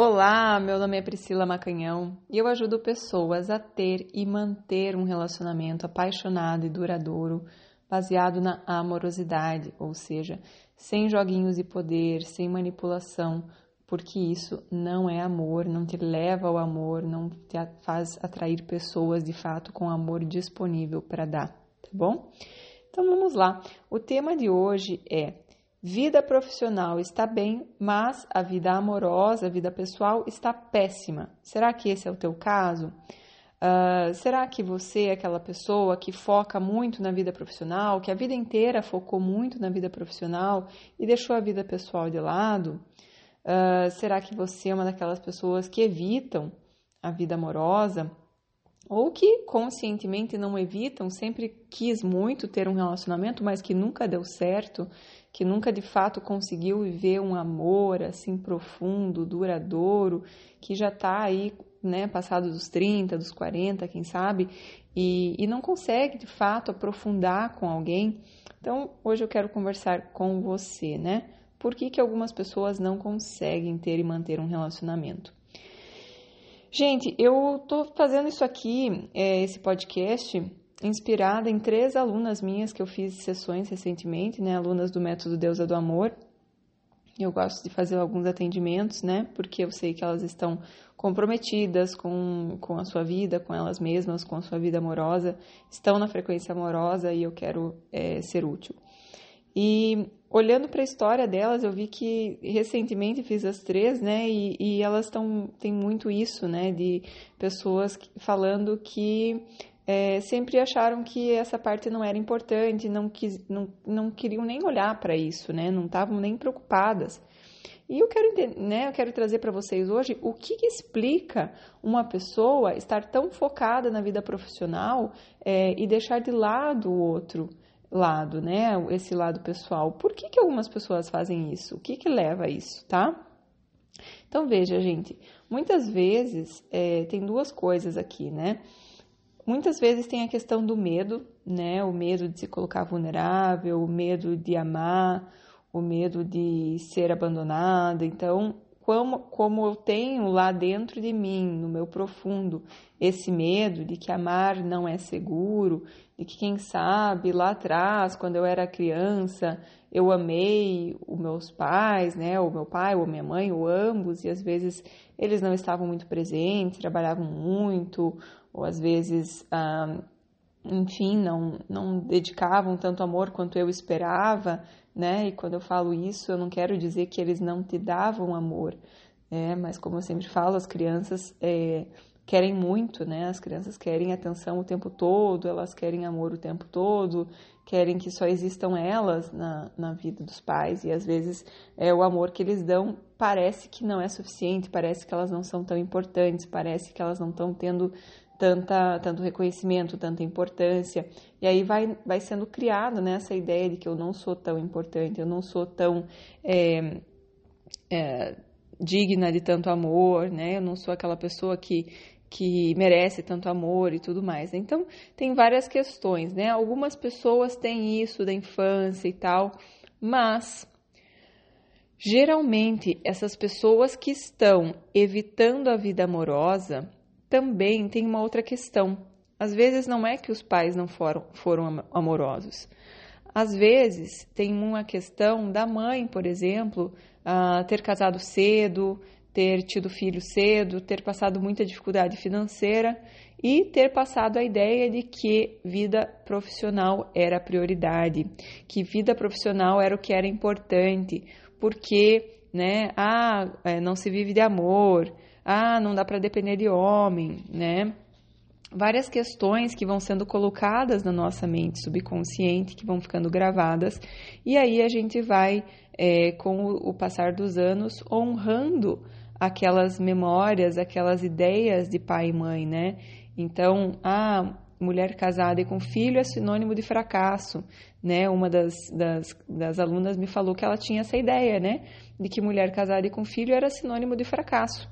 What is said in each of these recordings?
Olá, meu nome é Priscila Macanhão e eu ajudo pessoas a ter e manter um relacionamento apaixonado e duradouro baseado na amorosidade, ou seja, sem joguinhos de poder, sem manipulação, porque isso não é amor, não te leva ao amor, não te faz atrair pessoas de fato com amor disponível para dar, tá bom? Então vamos lá. O tema de hoje é Vida profissional está bem, mas a vida amorosa, a vida pessoal está péssima. Será que esse é o teu caso? Uh, será que você é aquela pessoa que foca muito na vida profissional, que a vida inteira focou muito na vida profissional e deixou a vida pessoal de lado? Uh, será que você é uma daquelas pessoas que evitam a vida amorosa? Ou que conscientemente não evitam, sempre quis muito ter um relacionamento, mas que nunca deu certo que nunca de fato conseguiu viver um amor assim profundo, duradouro, que já está aí, né, passado dos 30, dos 40, quem sabe, e, e não consegue de fato aprofundar com alguém. Então, hoje eu quero conversar com você, né? Por que, que algumas pessoas não conseguem ter e manter um relacionamento? Gente, eu tô fazendo isso aqui, é, esse podcast, inspirada em três alunas minhas que eu fiz sessões recentemente, né, alunas do método Deusa do Amor. Eu gosto de fazer alguns atendimentos, né, porque eu sei que elas estão comprometidas com, com a sua vida, com elas mesmas, com a sua vida amorosa, estão na frequência amorosa e eu quero é, ser útil. E olhando para a história delas, eu vi que recentemente fiz as três, né? E, e elas estão têm muito isso, né? De pessoas falando que é, sempre acharam que essa parte não era importante, não, quis, não, não queriam nem olhar para isso, né? Não estavam nem preocupadas. E eu quero, né, eu quero trazer para vocês hoje o que, que, explica uma pessoa estar tão focada na vida profissional é, e deixar de lado o outro lado, né? Esse lado pessoal. Por que, que algumas pessoas fazem isso? O que, que leva a isso, tá? Então veja, gente, muitas vezes é, tem duas coisas aqui, né? Muitas vezes tem a questão do medo, né? O medo de se colocar vulnerável, o medo de amar, o medo de ser abandonada. Então, como, como eu tenho lá dentro de mim, no meu profundo, esse medo de que amar não é seguro, de que quem sabe lá atrás, quando eu era criança, eu amei os meus pais, né, ou meu pai, ou minha mãe, ou ambos, e às vezes eles não estavam muito presentes, trabalhavam muito, ou às vezes, ah, enfim, não, não dedicavam tanto amor quanto eu esperava, né? E quando eu falo isso, eu não quero dizer que eles não te davam amor, né? Mas como eu sempre falo, as crianças é, querem muito, né? As crianças querem atenção o tempo todo, elas querem amor o tempo todo, querem que só existam elas na, na vida dos pais e às vezes é o amor que eles dão parece que não é suficiente, parece que elas não são tão importantes, parece que elas não estão tendo tanta, tanto reconhecimento, tanta importância. E aí vai, vai sendo criado né, essa ideia de que eu não sou tão importante, eu não sou tão é, é, digna de tanto amor, né? Eu não sou aquela pessoa que, que merece tanto amor e tudo mais. Então, tem várias questões, né? Algumas pessoas têm isso da infância e tal, mas geralmente essas pessoas que estão evitando a vida amorosa, também tem uma outra questão. Às vezes não é que os pais não foram, foram amorosos. Às vezes tem uma questão da mãe, por exemplo, uh, ter casado cedo, ter tido filho cedo, ter passado muita dificuldade financeira e ter passado a ideia de que vida profissional era prioridade, que vida profissional era o que era importante, porque né, ah, é, não se vive de amor, ah, não dá para depender de homem, né? Várias questões que vão sendo colocadas na nossa mente subconsciente, que vão ficando gravadas, e aí a gente vai, é, com o passar dos anos, honrando aquelas memórias, aquelas ideias de pai e mãe, né? Então, a mulher casada e com filho é sinônimo de fracasso, né? Uma das, das, das alunas me falou que ela tinha essa ideia, né? De que mulher casada e com filho era sinônimo de fracasso.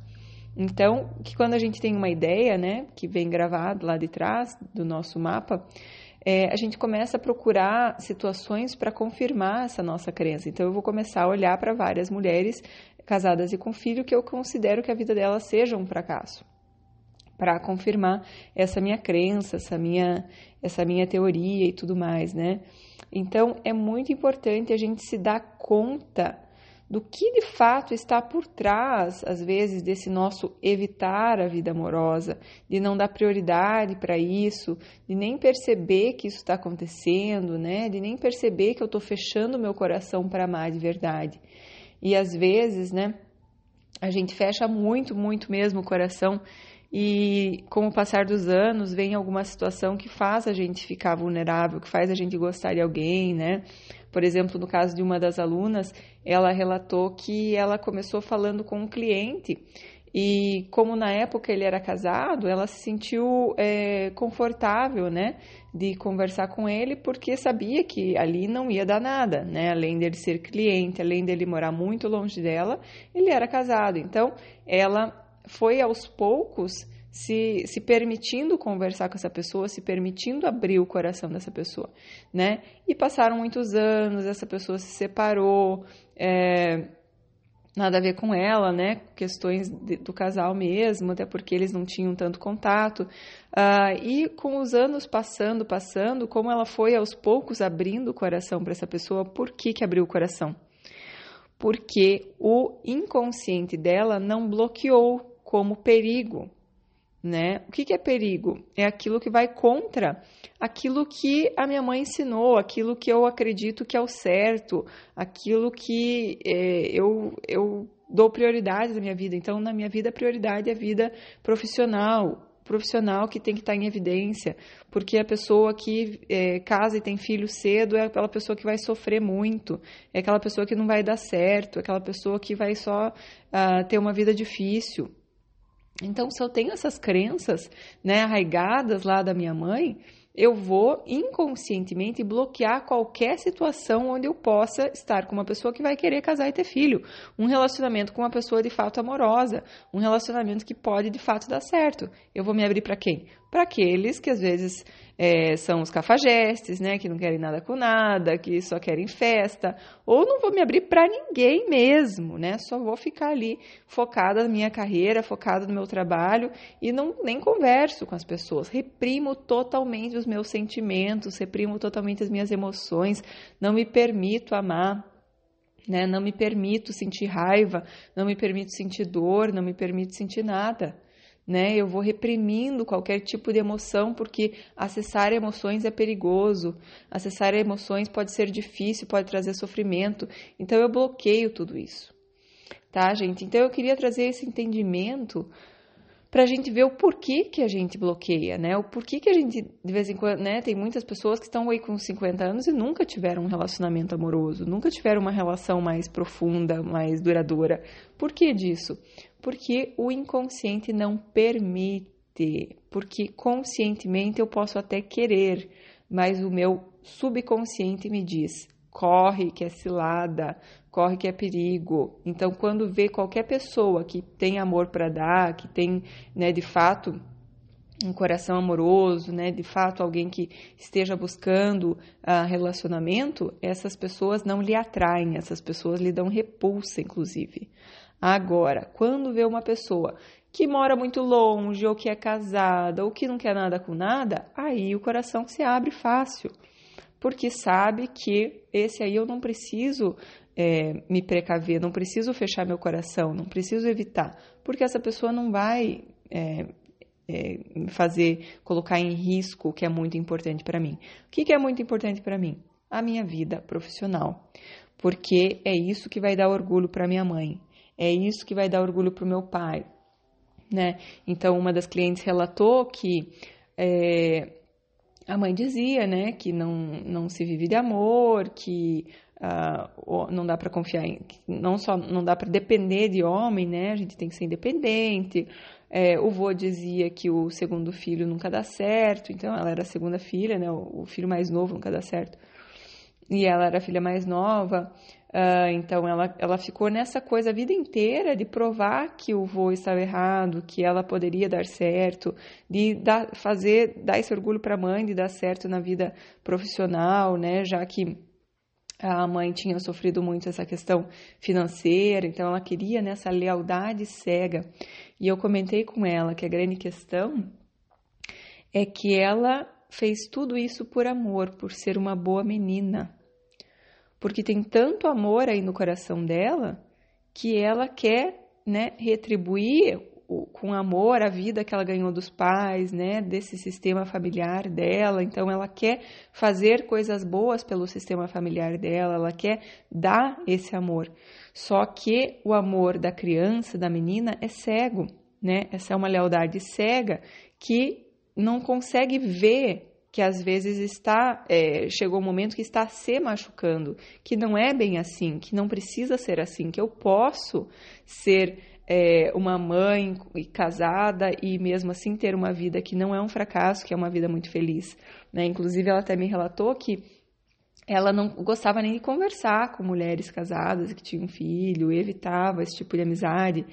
Então, que quando a gente tem uma ideia, né, que vem gravado lá de trás do nosso mapa, é, a gente começa a procurar situações para confirmar essa nossa crença. Então, eu vou começar a olhar para várias mulheres casadas e com filho que eu considero que a vida delas seja um fracasso. Para confirmar essa minha crença, essa minha, essa minha teoria e tudo mais, né? Então é muito importante a gente se dar conta do que de fato está por trás, às vezes, desse nosso evitar a vida amorosa, de não dar prioridade para isso, de nem perceber que isso está acontecendo, né? De nem perceber que eu estou fechando meu coração para amar de verdade. E às vezes, né? A gente fecha muito, muito mesmo o coração e com o passar dos anos vem alguma situação que faz a gente ficar vulnerável, que faz a gente gostar de alguém, né? Por exemplo, no caso de uma das alunas, ela relatou que ela começou falando com um cliente e como na época ele era casado, ela se sentiu é, confortável, né, de conversar com ele, porque sabia que ali não ia dar nada, né, além dele ser cliente, além dele morar muito longe dela, ele era casado. Então, ela foi aos poucos se, se permitindo conversar com essa pessoa, se permitindo abrir o coração dessa pessoa, né? E passaram muitos anos, essa pessoa se separou, é, nada a ver com ela, né? Questões de, do casal mesmo, até porque eles não tinham tanto contato. Uh, e com os anos passando, passando, como ela foi aos poucos abrindo o coração para essa pessoa, por que, que abriu o coração? Porque o inconsciente dela não bloqueou como perigo, né? O que, que é perigo? É aquilo que vai contra aquilo que a minha mãe ensinou, aquilo que eu acredito que é o certo, aquilo que é, eu, eu dou prioridade na minha vida. Então, na minha vida, a prioridade é a vida profissional, profissional que tem que estar em evidência, porque a pessoa que é, casa e tem filho cedo é aquela pessoa que vai sofrer muito, é aquela pessoa que não vai dar certo, é aquela pessoa que vai só uh, ter uma vida difícil. Então, se eu tenho essas crenças né, arraigadas lá da minha mãe, eu vou inconscientemente bloquear qualquer situação onde eu possa estar com uma pessoa que vai querer casar e ter filho. Um relacionamento com uma pessoa de fato amorosa. Um relacionamento que pode de fato dar certo. Eu vou me abrir para quem? Para aqueles que às vezes é, são os cafajestes, né, que não querem nada com nada, que só querem festa, ou não vou me abrir para ninguém mesmo, né, só vou ficar ali focada na minha carreira, focada no meu trabalho e não nem converso com as pessoas, reprimo totalmente os meus sentimentos, reprimo totalmente as minhas emoções, não me permito amar, né, não me permito sentir raiva, não me permito sentir dor, não me permito sentir nada né? Eu vou reprimindo qualquer tipo de emoção porque acessar emoções é perigoso, acessar emoções pode ser difícil, pode trazer sofrimento. Então eu bloqueio tudo isso, tá, gente? Então eu queria trazer esse entendimento para a gente ver o porquê que a gente bloqueia, né? O porquê que a gente, de vez em quando, né? Tem muitas pessoas que estão aí com 50 anos e nunca tiveram um relacionamento amoroso, nunca tiveram uma relação mais profunda, mais duradoura. Por que disso? porque o inconsciente não permite, porque conscientemente eu posso até querer, mas o meu subconsciente me diz: corre que é cilada, corre que é perigo. Então, quando vê qualquer pessoa que tem amor para dar, que tem, né, de fato, um coração amoroso, né, de fato alguém que esteja buscando uh, relacionamento, essas pessoas não lhe atraem, essas pessoas lhe dão repulsa, inclusive. Agora, quando vê uma pessoa que mora muito longe, ou que é casada, ou que não quer nada com nada, aí o coração se abre fácil, porque sabe que esse aí eu não preciso é, me precaver, não preciso fechar meu coração, não preciso evitar, porque essa pessoa não vai é, é, fazer, colocar em risco o que é muito importante para mim. O que, que é muito importante para mim? A minha vida profissional, porque é isso que vai dar orgulho para minha mãe, é isso que vai dar orgulho para o meu pai, né? Então, uma das clientes relatou que é, a mãe dizia, né, que não, não se vive de amor, que uh, não dá para confiar em, não só não dá para depender de homem, né? A gente tem que ser independente. É, o vô dizia que o segundo filho nunca dá certo, então ela era a segunda filha, né? O, o filho mais novo nunca dá certo. E ela era a filha mais nova. Uh, então ela, ela ficou nessa coisa a vida inteira de provar que o vô estava errado, que ela poderia dar certo, de dar, fazer, dar esse orgulho para a mãe de dar certo na vida profissional, né? Já que a mãe tinha sofrido muito essa questão financeira, então ela queria nessa lealdade cega. E eu comentei com ela que a grande questão é que ela fez tudo isso por amor, por ser uma boa menina. Porque tem tanto amor aí no coração dela que ela quer né, retribuir com amor a vida que ela ganhou dos pais, né, desse sistema familiar dela. Então ela quer fazer coisas boas pelo sistema familiar dela, ela quer dar esse amor. Só que o amor da criança, da menina é cego, né? Essa é uma lealdade cega que não consegue ver que às vezes está é, chegou um momento que está se machucando, que não é bem assim, que não precisa ser assim, que eu posso ser é, uma mãe casada e mesmo assim ter uma vida que não é um fracasso, que é uma vida muito feliz. Né? Inclusive, ela até me relatou que ela não gostava nem de conversar com mulheres casadas que tinham filho, evitava esse tipo de amizade,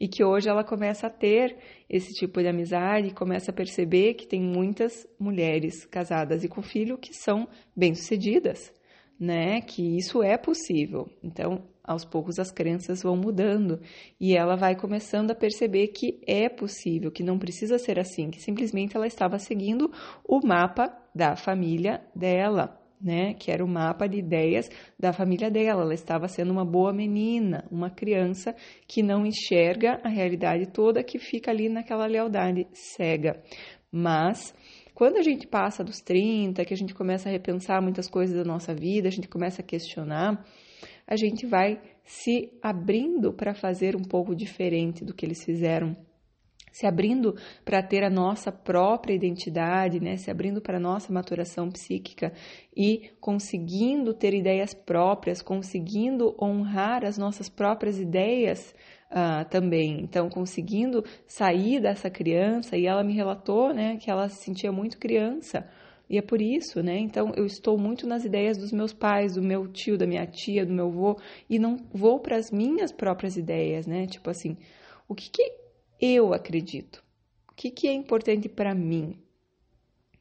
e que hoje ela começa a ter esse tipo de amizade, começa a perceber que tem muitas mulheres casadas e com filho que são bem-sucedidas, né? Que isso é possível. Então, aos poucos as crenças vão mudando e ela vai começando a perceber que é possível, que não precisa ser assim, que simplesmente ela estava seguindo o mapa da família dela, né? Que era o mapa de ideias da família dela. Ela estava sendo uma boa menina, uma criança que não enxerga a realidade toda, que fica ali naquela lealdade cega. Mas quando a gente passa dos 30, que a gente começa a repensar muitas coisas da nossa vida, a gente começa a questionar, a gente vai se abrindo para fazer um pouco diferente do que eles fizeram se abrindo para ter a nossa própria identidade, né? se abrindo para a nossa maturação psíquica e conseguindo ter ideias próprias, conseguindo honrar as nossas próprias ideias uh, também. Então, conseguindo sair dessa criança, e ela me relatou né, que ela se sentia muito criança. E é por isso, né? Então eu estou muito nas ideias dos meus pais, do meu tio, da minha tia, do meu avô, e não vou para as minhas próprias ideias, né? Tipo assim, o que, que eu acredito? O que, que é importante para mim?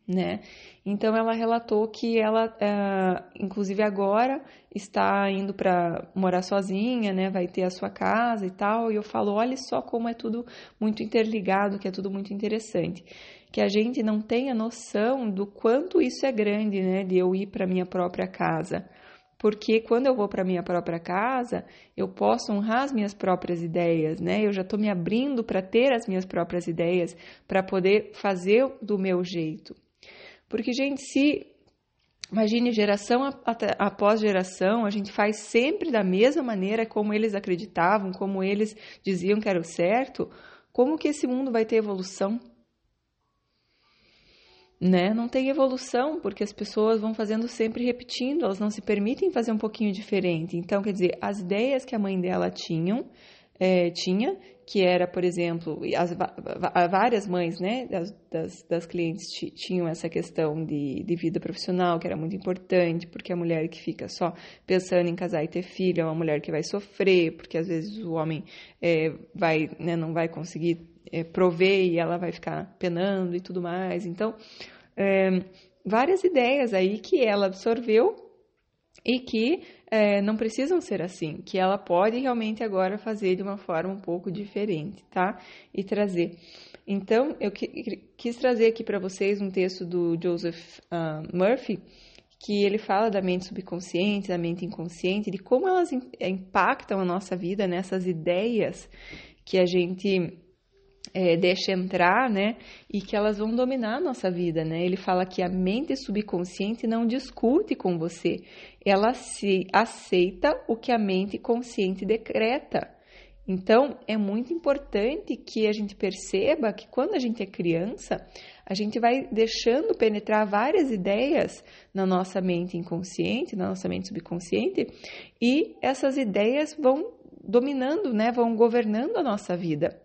Né? Então ela relatou que ela, uh, inclusive agora, está indo para morar sozinha, né? Vai ter a sua casa e tal. E eu falo, olha só como é tudo muito interligado, que é tudo muito interessante que a gente não tenha noção do quanto isso é grande, né, de eu ir para minha própria casa. Porque quando eu vou para minha própria casa, eu posso honrar as minhas próprias ideias, né? Eu já estou me abrindo para ter as minhas próprias ideias, para poder fazer do meu jeito. Porque, gente, se Imagine geração após geração, a gente faz sempre da mesma maneira como eles acreditavam, como eles diziam que era o certo. Como que esse mundo vai ter evolução? Né? Não tem evolução, porque as pessoas vão fazendo sempre repetindo, elas não se permitem fazer um pouquinho diferente. Então, quer dizer, as ideias que a mãe dela tinham, é, tinha, que era, por exemplo, as, várias mães, né, das, das, das clientes tinham essa questão de, de vida profissional, que era muito importante, porque a mulher que fica só pensando em casar e ter filho é uma mulher que vai sofrer, porque às vezes o homem é, vai, né, não vai conseguir é, prover e ela vai ficar penando e tudo mais. Então, é, várias ideias aí que ela absorveu e que é, não precisam ser assim, que ela pode realmente agora fazer de uma forma um pouco diferente, tá? E trazer. Então, eu quis trazer aqui para vocês um texto do Joseph uh, Murphy, que ele fala da mente subconsciente, da mente inconsciente, de como elas impactam a nossa vida nessas ideias que a gente é, deixa entrar, né? E que elas vão dominar a nossa vida, né? Ele fala que a mente subconsciente não discute com você, ela se aceita o que a mente consciente decreta. Então, é muito importante que a gente perceba que quando a gente é criança, a gente vai deixando penetrar várias ideias na nossa mente inconsciente, na nossa mente subconsciente, e essas ideias vão dominando, né, vão governando a nossa vida.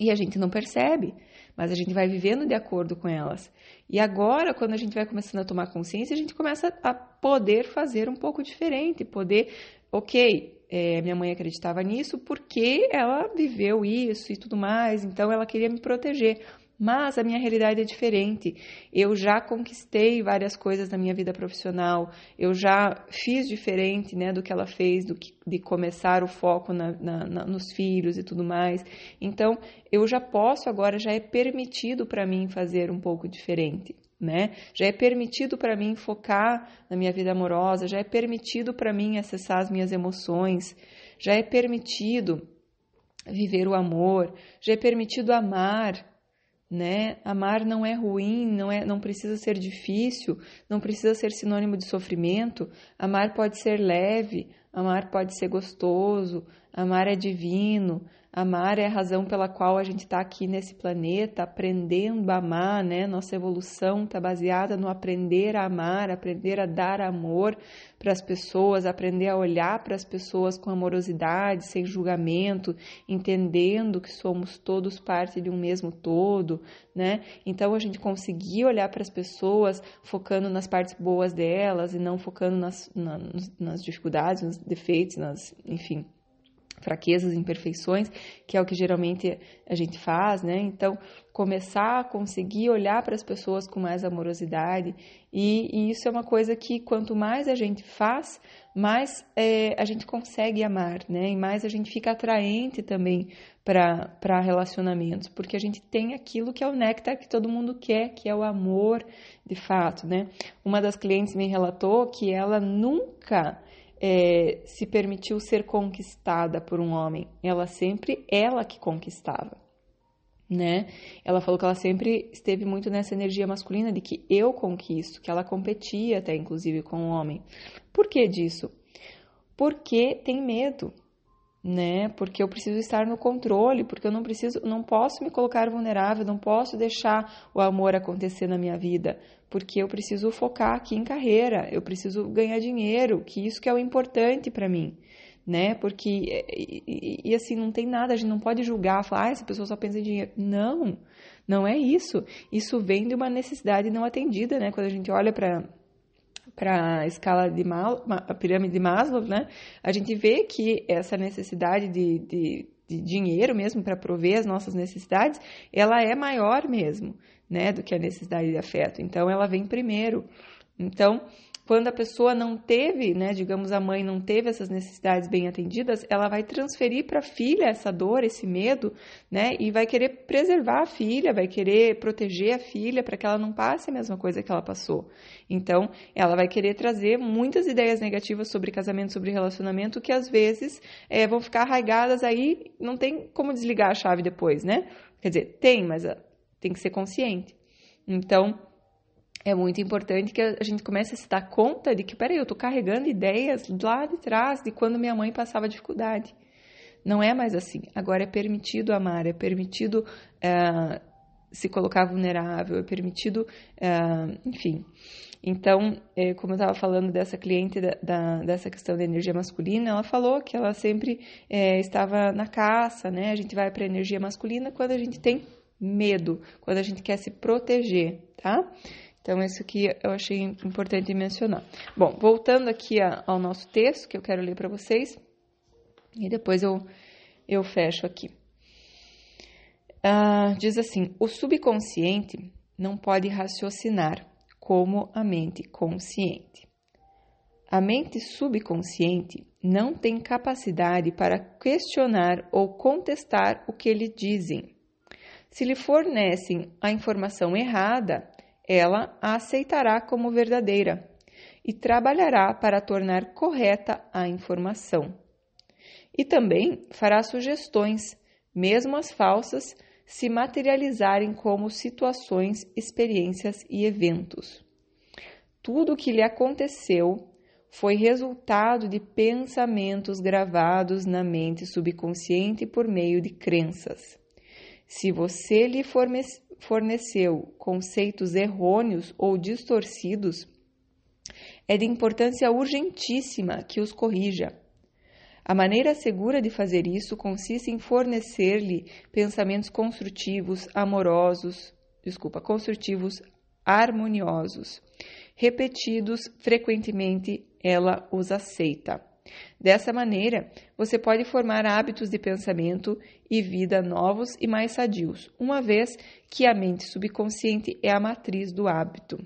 E a gente não percebe, mas a gente vai vivendo de acordo com elas. E agora, quando a gente vai começando a tomar consciência, a gente começa a poder fazer um pouco diferente, poder, ok, é, minha mãe acreditava nisso porque ela viveu isso e tudo mais, então ela queria me proteger. Mas a minha realidade é diferente. Eu já conquistei várias coisas na minha vida profissional, eu já fiz diferente né, do que ela fez, do que, de começar o foco na, na, na, nos filhos e tudo mais. Então, eu já posso agora, já é permitido para mim fazer um pouco diferente né? Já é permitido para mim focar na minha vida amorosa, já é permitido para mim acessar as minhas emoções, já é permitido viver o amor, já é permitido amar, né? Amar não é ruim, não é, não precisa ser difícil, não precisa ser sinônimo de sofrimento. Amar pode ser leve, amar pode ser gostoso, amar é divino, Amar é a razão pela qual a gente está aqui nesse planeta, aprendendo a amar, né? Nossa evolução está baseada no aprender a amar, aprender a dar amor para as pessoas, aprender a olhar para as pessoas com amorosidade, sem julgamento, entendendo que somos todos parte de um mesmo todo, né? Então a gente conseguir olhar para as pessoas focando nas partes boas delas e não focando nas, nas, dificuldades, nos defeitos, nas, enfim fraquezas, imperfeições, que é o que geralmente a gente faz, né? Então, começar a conseguir olhar para as pessoas com mais amorosidade, e, e, isso é uma coisa que quanto mais a gente faz, mais é, a gente consegue amar, né? E mais a gente fica atraente também para relacionamentos, porque a gente tem aquilo que é o néctar que todo mundo quer, que é o amor de fato, né? Uma das clientes me relatou que ela nunca é, se permitiu ser conquistada por um homem. Ela sempre, ela que conquistava, né? Ela falou que ela sempre esteve muito nessa energia masculina de que eu conquisto, que ela competia até inclusive com o homem. Por que disso? Porque tem medo, né? Porque eu preciso estar no controle, porque eu não preciso, não posso me colocar vulnerável, não posso deixar o amor acontecer na minha vida, porque eu preciso focar aqui em carreira, eu preciso ganhar dinheiro, que isso que é o importante para mim, né? Porque e, e, e, assim não tem nada, a gente não pode julgar, falar, ah, essa pessoa só pensa em dinheiro. Não, não é isso. Isso vem de uma necessidade não atendida, né? Quando a gente olha para para a escala de Mal, a pirâmide de Maslow, né, a gente vê que essa necessidade de, de, de dinheiro mesmo para prover as nossas necessidades, ela é maior mesmo, né, do que a necessidade de afeto. Então, ela vem primeiro. Então, quando a pessoa não teve, né, digamos, a mãe não teve essas necessidades bem atendidas, ela vai transferir para a filha essa dor, esse medo, né, e vai querer preservar a filha, vai querer proteger a filha para que ela não passe a mesma coisa que ela passou. Então, ela vai querer trazer muitas ideias negativas sobre casamento, sobre relacionamento, que às vezes é, vão ficar arraigadas aí, não tem como desligar a chave depois, né? Quer dizer, tem, mas ah, tem que ser consciente. Então, é muito importante que a gente comece a se dar conta de que, peraí, eu estou carregando ideias lá de trás de quando minha mãe passava dificuldade. Não é mais assim. Agora é permitido amar, é permitido é, se colocar vulnerável, é permitido, é, enfim. Então, é, como eu estava falando dessa cliente, da, da, dessa questão da energia masculina, ela falou que ela sempre estava na caça, né? A gente vai para a energia masculina quando a gente tem medo, quando a gente quer se proteger, tá? Então, isso aqui eu achei importante mencionar. Bom, voltando aqui a, ao nosso texto, que eu quero ler para vocês, e depois eu, eu fecho aqui. Ah, diz assim: o subconsciente não pode raciocinar como a mente consciente. A mente subconsciente não tem capacidade para questionar ou contestar o que lhe dizem. Se lhe fornecem a informação errada, ela a aceitará como verdadeira e trabalhará para tornar correta a informação. E também fará sugestões, mesmo as falsas, se materializarem como situações, experiências e eventos. Tudo o que lhe aconteceu foi resultado de pensamentos gravados na mente subconsciente por meio de crenças. Se você lhe forneceu conceitos errôneos ou distorcidos, é de importância urgentíssima que os corrija. A maneira segura de fazer isso consiste em fornecer-lhe pensamentos construtivos, amorosos, desculpa, construtivos, harmoniosos. Repetidos frequentemente, ela os aceita. Dessa maneira, você pode formar hábitos de pensamento e vida novos e mais sadios, uma vez que a mente subconsciente é a matriz do hábito.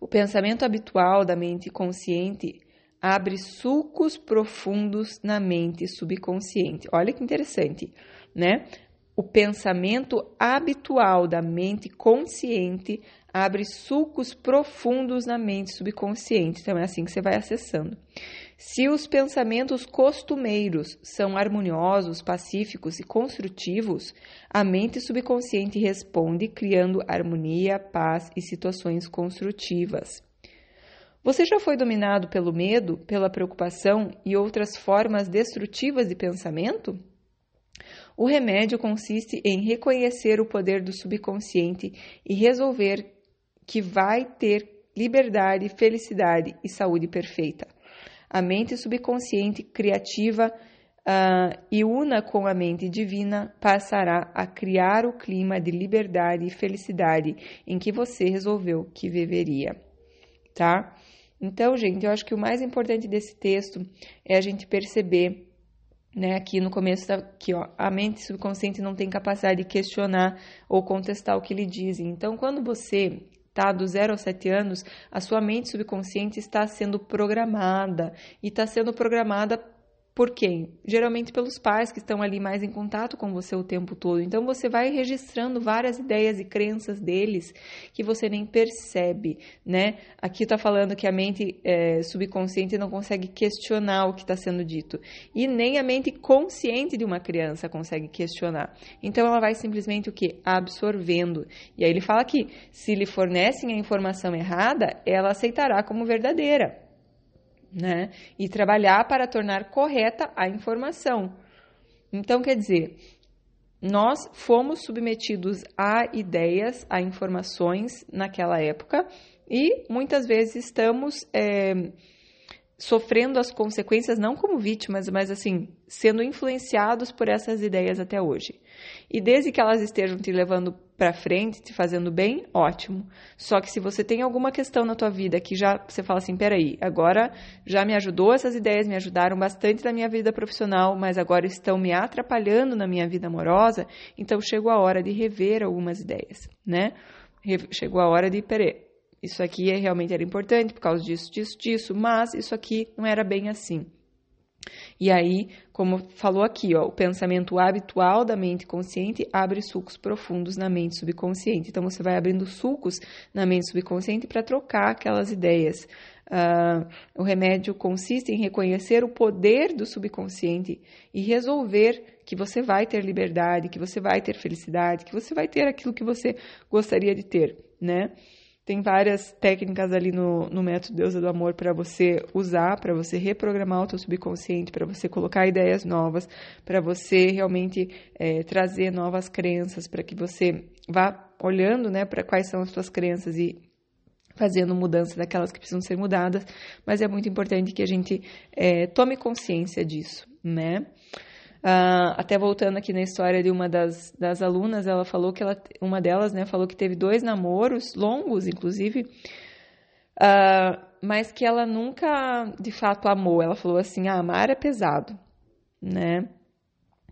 O pensamento habitual da mente consciente abre sulcos profundos na mente subconsciente. Olha que interessante, né? O pensamento habitual da mente consciente abre sulcos profundos na mente subconsciente. Então é assim que você vai acessando. Se os pensamentos costumeiros são harmoniosos, pacíficos e construtivos, a mente subconsciente responde criando harmonia, paz e situações construtivas. Você já foi dominado pelo medo, pela preocupação e outras formas destrutivas de pensamento? O remédio consiste em reconhecer o poder do subconsciente e resolver que vai ter liberdade, felicidade e saúde perfeita a mente subconsciente criativa uh, e una com a mente divina passará a criar o clima de liberdade e felicidade em que você resolveu que viveria, tá? Então, gente, eu acho que o mais importante desse texto é a gente perceber, né, aqui no começo, tá, que ó, a mente subconsciente não tem capacidade de questionar ou contestar o que lhe dizem. Então, quando você tá? Do 0 aos 7 anos, a sua mente subconsciente está sendo programada e está sendo programada por quem? Geralmente pelos pais que estão ali mais em contato com você o tempo todo. Então você vai registrando várias ideias e crenças deles que você nem percebe, né? Aqui está falando que a mente é, subconsciente não consegue questionar o que está sendo dito e nem a mente consciente de uma criança consegue questionar. Então ela vai simplesmente o que absorvendo. E aí ele fala que se lhe fornecem a informação errada, ela aceitará como verdadeira né? E trabalhar para tornar correta a informação. Então, quer dizer, nós fomos submetidos a ideias, a informações naquela época e muitas vezes estamos é, sofrendo as consequências, não como vítimas, mas assim, sendo influenciados por essas ideias até hoje. E desde que elas estejam te levando para frente, te fazendo bem, ótimo. Só que se você tem alguma questão na tua vida que já você fala assim, peraí, agora já me ajudou, essas ideias me ajudaram bastante na minha vida profissional, mas agora estão me atrapalhando na minha vida amorosa, então chegou a hora de rever algumas ideias, né? Chegou a hora de, peraí, isso aqui realmente era importante por causa disso, disso, disso, mas isso aqui não era bem assim. E aí, como falou aqui, ó, o pensamento habitual da mente consciente abre sulcos profundos na mente subconsciente. Então, você vai abrindo sulcos na mente subconsciente para trocar aquelas ideias. Uh, o remédio consiste em reconhecer o poder do subconsciente e resolver que você vai ter liberdade, que você vai ter felicidade, que você vai ter aquilo que você gostaria de ter, né? Tem várias técnicas ali no, no método Deusa do Amor para você usar, para você reprogramar o teu subconsciente, para você colocar ideias novas, para você realmente é, trazer novas crenças, para que você vá olhando né, para quais são as suas crenças e fazendo mudança daquelas que precisam ser mudadas, mas é muito importante que a gente é, tome consciência disso, né? Uh, até voltando aqui na história de uma das, das alunas, ela falou que ela, uma delas, né, falou que teve dois namoros, longos inclusive, uh, mas que ela nunca de fato amou. Ela falou assim: ah, amar é pesado, né?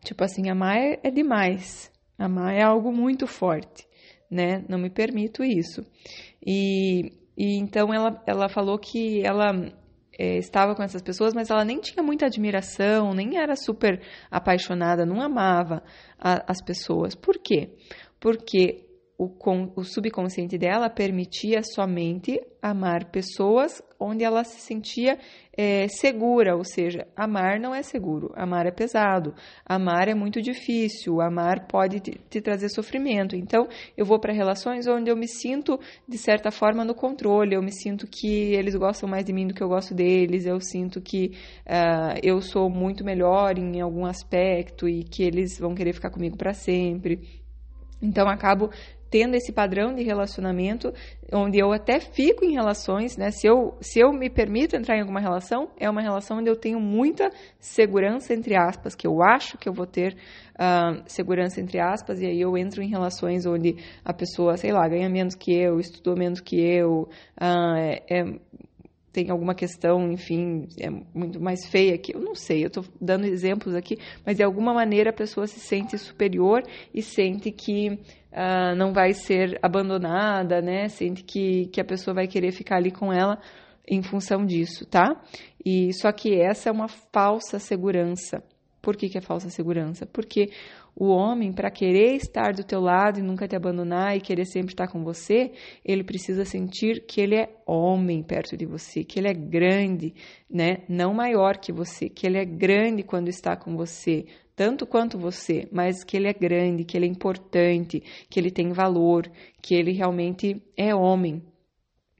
Tipo assim, amar é, é demais, amar é algo muito forte, né? Não me permito isso. E, e então ela, ela falou que ela é, estava com essas pessoas, mas ela nem tinha muita admiração, nem era super apaixonada, não amava a, as pessoas. Por quê? Porque o, o subconsciente dela permitia somente amar pessoas onde ela se sentia é, segura, ou seja, amar não é seguro, amar é pesado, amar é muito difícil, amar pode te, te trazer sofrimento. Então, eu vou para relações onde eu me sinto, de certa forma, no controle, eu me sinto que eles gostam mais de mim do que eu gosto deles, eu sinto que uh, eu sou muito melhor em algum aspecto e que eles vão querer ficar comigo para sempre. Então, acabo tendo esse padrão de relacionamento, onde eu até fico em relações, né? Se eu, se eu me permito entrar em alguma relação, é uma relação onde eu tenho muita segurança, entre aspas, que eu acho que eu vou ter uh, segurança, entre aspas, e aí eu entro em relações onde a pessoa, sei lá, ganha menos que eu, estudou menos que eu, uh, é, tem alguma questão, enfim, é muito mais feia que eu não sei, eu estou dando exemplos aqui, mas de alguma maneira a pessoa se sente superior e sente que uh, não vai ser abandonada, né? Sente que, que a pessoa vai querer ficar ali com ela em função disso, tá? E só que essa é uma falsa segurança. Por que, que é falsa segurança? Porque o homem, para querer estar do teu lado e nunca te abandonar e querer sempre estar com você, ele precisa sentir que ele é homem perto de você, que ele é grande, né? Não maior que você, que ele é grande quando está com você, tanto quanto você, mas que ele é grande, que ele é importante, que ele tem valor, que ele realmente é homem,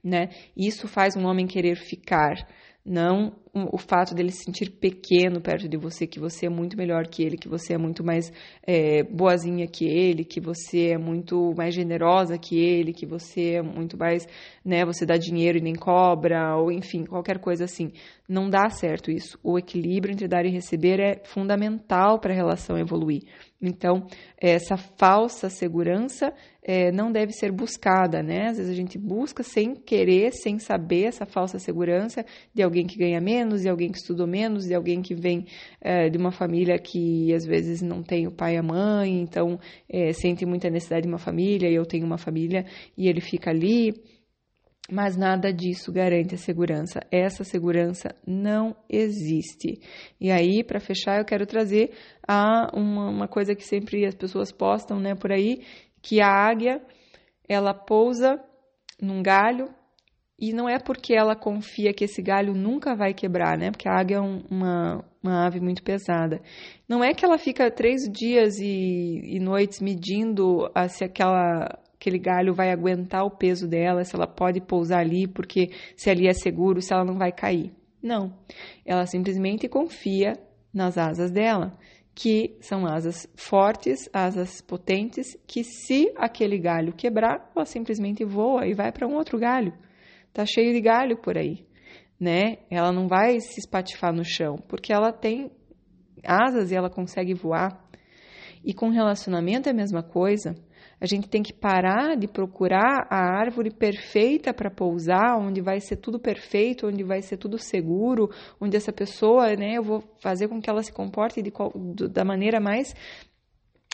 né? Isso faz um homem querer ficar não o fato dele se sentir pequeno perto de você, que você é muito melhor que ele, que você é muito mais é, boazinha que ele, que você é muito mais generosa que ele, que você é muito mais, né, você dá dinheiro e nem cobra, ou enfim, qualquer coisa assim. Não dá certo isso. O equilíbrio entre dar e receber é fundamental para a relação evoluir. Então, essa falsa segurança é, não deve ser buscada, né? Às vezes a gente busca sem querer, sem saber essa falsa segurança de alguém que ganha menos, de alguém que estudou menos, de alguém que vem é, de uma família que às vezes não tem o pai e a mãe, então é, sente muita necessidade de uma família, e eu tenho uma família e ele fica ali. Mas nada disso garante a segurança. Essa segurança não existe. E aí, para fechar, eu quero trazer a uma, uma coisa que sempre as pessoas postam né, por aí, que a águia ela pousa num galho e não é porque ela confia que esse galho nunca vai quebrar, né? Porque a águia é um, uma, uma ave muito pesada. Não é que ela fica três dias e, e noites medindo a, se aquela, aquele galho vai aguentar o peso dela, se ela pode pousar ali, porque se ali é seguro, se ela não vai cair. Não. Ela simplesmente confia nas asas dela que são asas fortes, asas potentes, que se aquele galho quebrar, ela simplesmente voa e vai para um outro galho. Tá cheio de galho por aí, né? Ela não vai se espatifar no chão, porque ela tem asas e ela consegue voar. E com relacionamento é a mesma coisa. A gente tem que parar de procurar a árvore perfeita para pousar, onde vai ser tudo perfeito, onde vai ser tudo seguro, onde essa pessoa, né, eu vou fazer com que ela se comporte de da maneira mais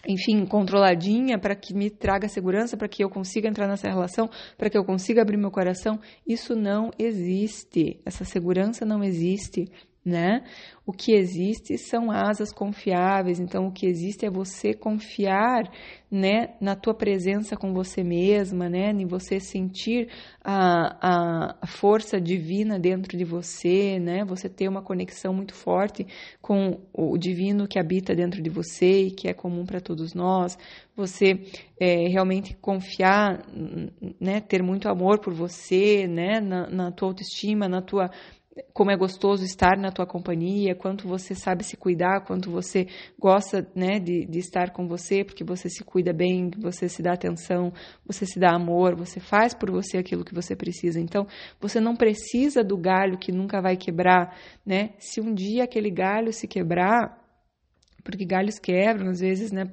enfim, controladinha para que me traga segurança, para que eu consiga entrar nessa relação, para que eu consiga abrir meu coração. Isso não existe. Essa segurança não existe né? O que existe são asas confiáveis, então o que existe é você confiar, né, na tua presença com você mesma, né, em você sentir a, a força divina dentro de você, né, você ter uma conexão muito forte com o divino que habita dentro de você e que é comum para todos nós, você é, realmente confiar, né, ter muito amor por você, né, na, na tua autoestima, na tua como é gostoso estar na tua companhia, quanto você sabe se cuidar, quanto você gosta né, de, de estar com você, porque você se cuida bem, você se dá atenção, você se dá amor, você faz por você aquilo que você precisa. Então, você não precisa do galho que nunca vai quebrar, né? Se um dia aquele galho se quebrar, porque galhos quebram, às vezes, né?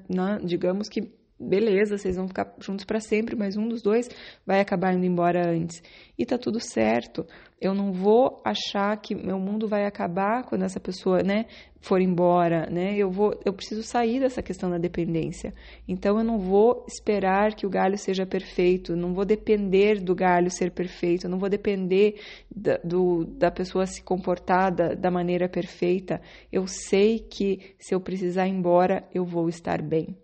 digamos que beleza, vocês vão ficar juntos para sempre, mas um dos dois vai acabar indo embora antes. E tá tudo certo. Eu não vou achar que meu mundo vai acabar quando essa pessoa, né, for embora, né? Eu vou, eu preciso sair dessa questão da dependência. Então eu não vou esperar que o galho seja perfeito, não vou depender do galho ser perfeito, não vou depender da, do, da pessoa se comportar da, da maneira perfeita. Eu sei que se eu precisar ir embora, eu vou estar bem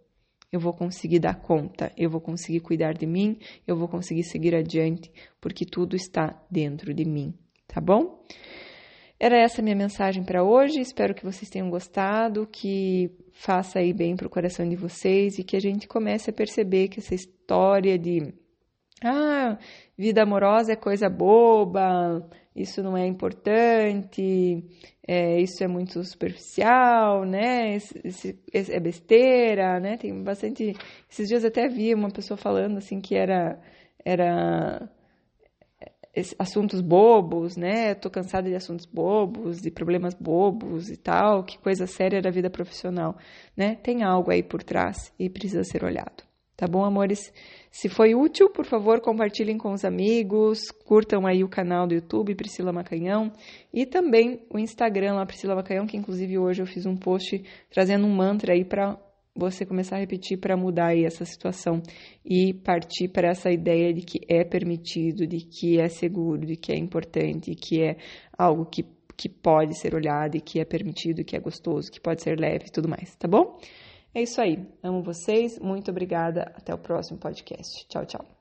eu vou conseguir dar conta, eu vou conseguir cuidar de mim, eu vou conseguir seguir adiante, porque tudo está dentro de mim, tá bom? Era essa minha mensagem para hoje. Espero que vocês tenham gostado, que faça aí bem para o coração de vocês e que a gente comece a perceber que essa história de ah, vida amorosa é coisa boba, isso não é importante, é, isso é muito superficial, né? Esse, esse, é besteira, né? Tem bastante. Esses dias até vi uma pessoa falando assim que era era assuntos bobos, né? Tô cansada de assuntos bobos, de problemas bobos e tal. Que coisa séria da vida profissional, né? Tem algo aí por trás e precisa ser olhado. Tá bom, amores? Se foi útil, por favor, compartilhem com os amigos, curtam aí o canal do YouTube Priscila Macanhão e também o Instagram lá Priscila Macanhão, que inclusive hoje eu fiz um post trazendo um mantra aí para você começar a repetir para mudar aí essa situação e partir para essa ideia de que é permitido, de que é seguro, de que é importante, que é algo que, que pode ser olhado e que é permitido, que é gostoso, que pode ser leve e tudo mais, tá bom? É isso aí. Amo vocês. Muito obrigada. Até o próximo podcast. Tchau, tchau.